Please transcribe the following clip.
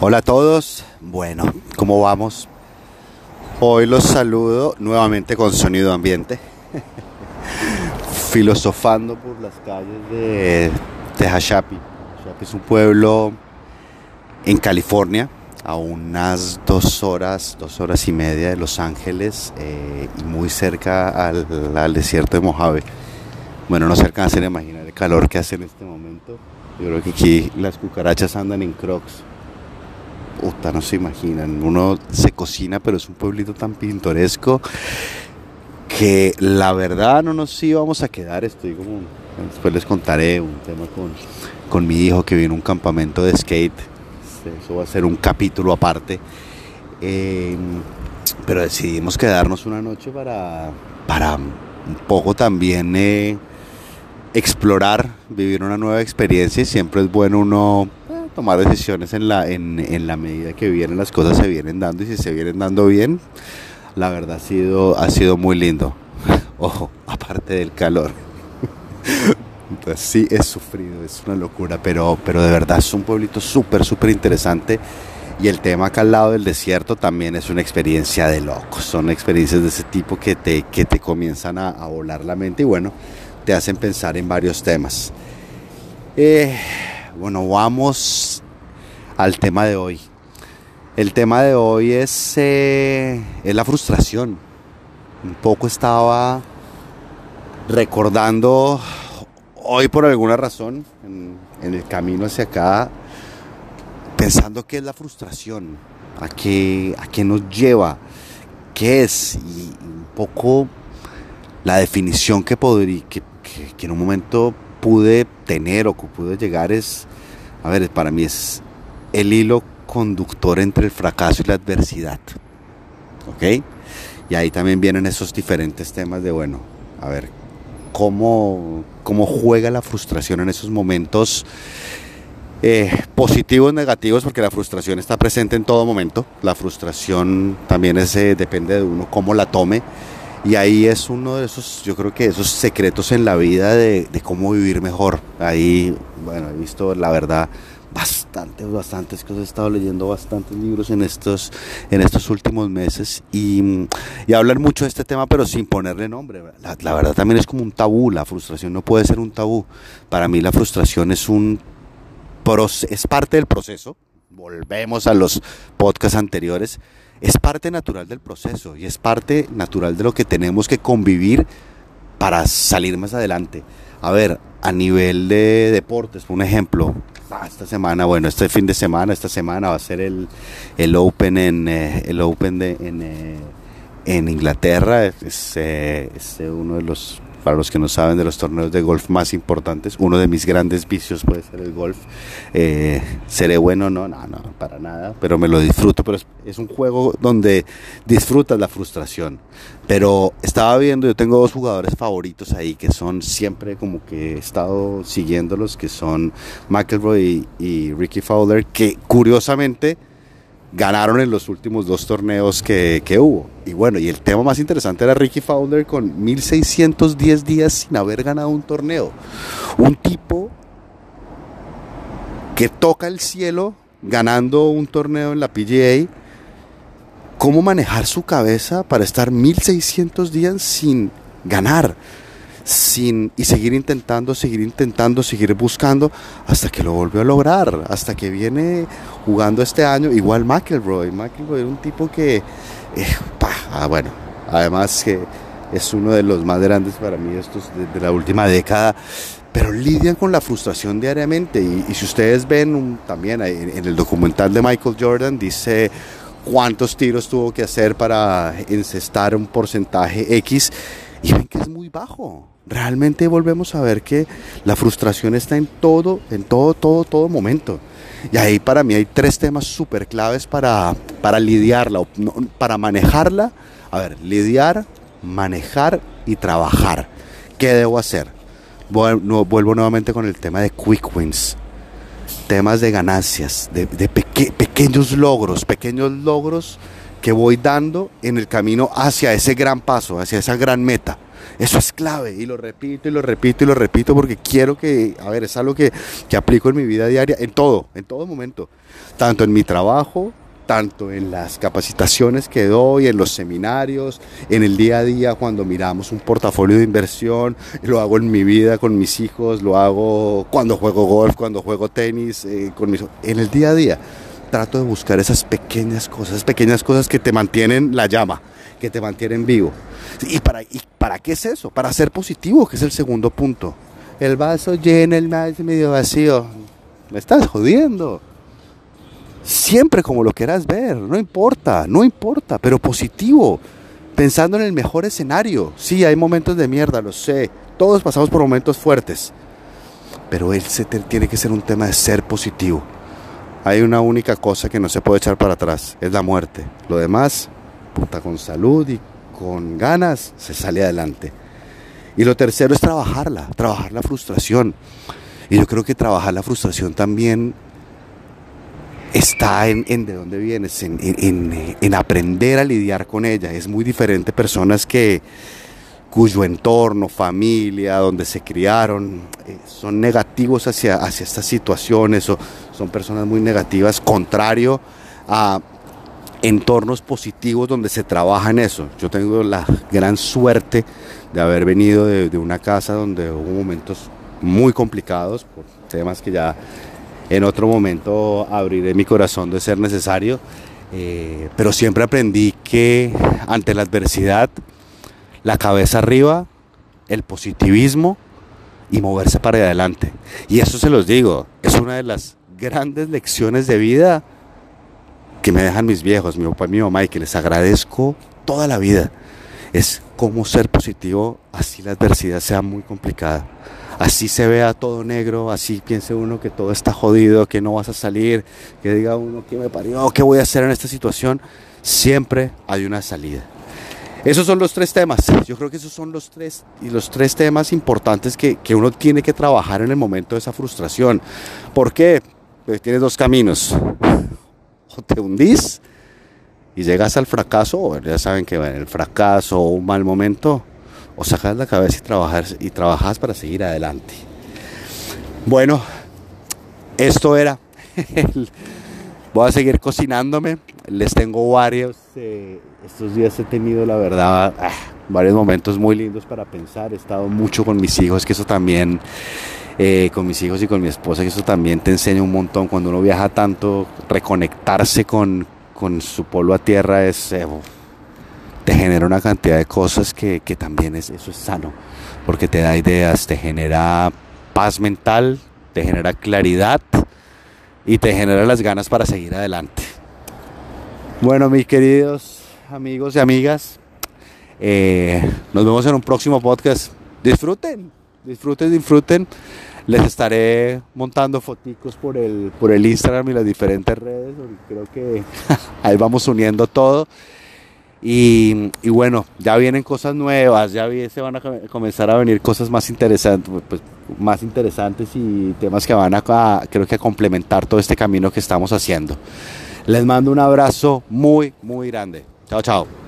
Hola a todos, bueno, ¿cómo vamos? Hoy los saludo nuevamente con sonido ambiente, filosofando por las calles de Tehachapi. Tehachapi es un pueblo en California, a unas dos horas, dos horas y media de Los Ángeles eh, y muy cerca al, al, desierto de Mojave. Bueno, no se alcanzan a imaginar el calor que hace en este momento. Yo creo que aquí las cucarachas andan en crocs puta, no se imaginan. Uno se cocina, pero es un pueblito tan pintoresco que la verdad no nos íbamos a quedar. Estoy como, después les contaré un tema con, con mi hijo que viene a un campamento de skate. Eso va a ser un capítulo aparte. Eh, pero decidimos quedarnos una noche para, para un poco también eh, explorar, vivir una nueva experiencia y siempre es bueno uno tomar decisiones en la, en, en, la medida que vienen las cosas se vienen dando y si se vienen dando bien, la verdad ha sido, ha sido muy lindo. Ojo, aparte del calor. Entonces sí, es sufrido, es una locura, pero, pero de verdad es un pueblito súper, súper interesante. Y el tema acá al lado del desierto también es una experiencia de locos. Son experiencias de ese tipo que te, que te comienzan a, a volar la mente y bueno, te hacen pensar en varios temas. Eh, bueno, vamos al tema de hoy. El tema de hoy es, eh, es la frustración. Un poco estaba recordando hoy por alguna razón en, el camino hacia acá, pensando qué es la frustración, a qué, a qué nos lleva, qué es y un poco la definición que, podría, que, que en un momento pude tener o que pude llegar es, a ver, para mí es el hilo conductor entre el fracaso y la adversidad. ¿Ok? Y ahí también vienen esos diferentes temas de, bueno, a ver, cómo, cómo juega la frustración en esos momentos eh, positivos, negativos, porque la frustración está presente en todo momento. La frustración también es, eh, depende de uno cómo la tome. Y ahí es uno de esos, yo creo que esos secretos en la vida de, de, cómo vivir mejor. Ahí, bueno, he visto la verdad bastantes, bastantes cosas. He estado leyendo bastantes libros en estos, en estos últimos meses y, y hablan mucho de este tema, pero sin ponerle nombre. La, la verdad también es como un tabú. La frustración no puede ser un tabú. Para mí la frustración es un es parte del proceso. Volvemos a los podcasts anteriores es parte natural del proceso y es parte natural de lo que tenemos que convivir para salir más adelante. A ver, a nivel de deportes, por un ejemplo, esta semana, bueno, este fin de semana, esta semana va a ser el, el Open en eh, el Open de, en, eh, Inglaterra, es, eh, es uno de los para los que no saben de los torneos de golf más importantes, uno de mis grandes vicios puede ser el golf. Eh, ¿Seré bueno? No, no, no, para nada, pero me lo disfruto. Pero es, es, un juego donde disfrutas la frustración. Pero estaba viendo, yo tengo dos jugadores favoritos ahí que son siempre como que he estado siguiéndolos, que son McElroy y, y Ricky Fowler, que curiosamente ganaron en los últimos dos torneos que, que, hubo. Y bueno, y el tema más interesante era Ricky Fowler con 1610 días sin haber ganado un torneo. Un tipo que toca el cielo ganando un torneo en la PGA. ¿Cómo manejar su cabeza para estar 1600 días sin ganar? Sin y seguir intentando, seguir intentando, seguir buscando hasta que lo volvió a lograr, hasta que viene jugando este año igual McElroy. McElroy era un tipo que, eh, ah, bueno, además que es uno de los más grandes para mí estos de, la última década pero lidian con la frustración diariamente. Y, si ustedes ven también en, en, el documental de Michael Jordan, dice cuántos tiros tuvo que hacer para encestar un porcentaje X, y ven que es muy bajo. Realmente volvemos a ver que la frustración está en todo, en todo, todo, todo momento. Y ahí para mí hay tres temas súper claves para, para lidiarla, para manejarla. A ver, lidiar, manejar y trabajar. ¿Qué debo hacer? Vuelvo nuevamente con el tema de quick wins. Temas de ganancias, de, de peque, pequeños logros, pequeños logros que voy dando en el camino hacia ese gran paso, hacia esa gran meta. Eso es clave y lo repito y lo repito y lo repito porque quiero que, a ver, es algo que, que aplico en mi vida diaria, en todo, en todo momento, tanto en mi trabajo, tanto en las capacitaciones que doy, en los seminarios, en el día a día cuando miramos un portafolio de inversión, lo hago en mi vida con mis hijos, lo hago cuando juego golf, cuando juego tenis, eh, con mis, en el día a día. Trato de buscar esas pequeñas cosas, pequeñas cosas que te mantienen la llama, que te mantienen vivo. ¿Y para, ¿Y para qué es eso? Para ser positivo, que es el segundo punto. El vaso lleno, el medio vacío. Me estás jodiendo siempre como lo quieras ver, no importa, no importa, pero positivo, pensando en el mejor escenario. Sí, hay momentos de mierda, lo sé, todos pasamos por momentos fuertes, pero él tiene que ser un tema de ser positivo. Hay una única cosa que no se puede echar para atrás, es la muerte. Lo demás, puta, con salud y con ganas, se sale adelante. Y lo tercero es trabajarla, trabajar la frustración. Y yo creo que trabajar la frustración también está en, de dónde vienes, en, aprender a lidiar con ella. Es muy diferente personas que cuyo entorno, familia, donde se criaron, eh, son negativos hacia, hacia estas situaciones o son personas muy negativas, contrario a entornos positivos donde se trabaja en eso. Yo tengo la gran suerte de haber venido de, una casa donde hubo momentos muy complicados por temas que ya en otro momento abriré mi corazón de ser necesario, eh, pero siempre aprendí que ante la adversidad, la cabeza arriba, el positivismo y moverse para adelante. Y eso se los digo, es una de las grandes lecciones de vida que me dejan mis viejos, mi papá y mi mamá, y que les agradezco toda la vida. Es cómo ser positivo, así la adversidad sea muy complicada así se vea todo negro, así piense uno que todo está jodido, que no vas a salir, que diga uno que me parió, qué voy a hacer en esta situación, siempre hay una salida. Esos son los tres temas. Yo creo que esos son los tres y los tres temas importantes que, que uno tiene que trabajar en el momento de esa frustración. ¿Por qué? Pues tienes dos caminos. O te hundís y llegas al fracaso, ya saben que el fracaso o un mal momento o sacas la cabeza y trabajas, y trabajas para seguir adelante. Bueno, esto era. Voy a seguir cocinándome. Les tengo varios. Eh, estos días he tenido, la verdad, ah, varios momentos muy lindos para pensar. He estado mucho con mis hijos, que eso también. Eh, con mis hijos y con mi esposa, que eso también te enseña un montón. Cuando uno viaja tanto, reconectarse con, con su pueblo a tierra es, eh, te genera una cantidad de cosas que, también es, eso es sano, porque te da ideas, te genera paz mental, te genera claridad y te genera las ganas para seguir adelante. Bueno, mis queridos amigos y amigas, eh, nos vemos en un próximo podcast. Disfruten, disfruten, disfruten. Les estaré montando foticos por el, por el Instagram y las diferentes redes. Creo que ahí vamos uniendo todo. Y, bueno, ya vienen cosas nuevas, ya se van a comenzar a venir cosas más interesantes, pues, más interesantes y temas que van a, creo que a complementar todo este camino que estamos haciendo. Les mando un abrazo muy, muy grande. Chao, chao.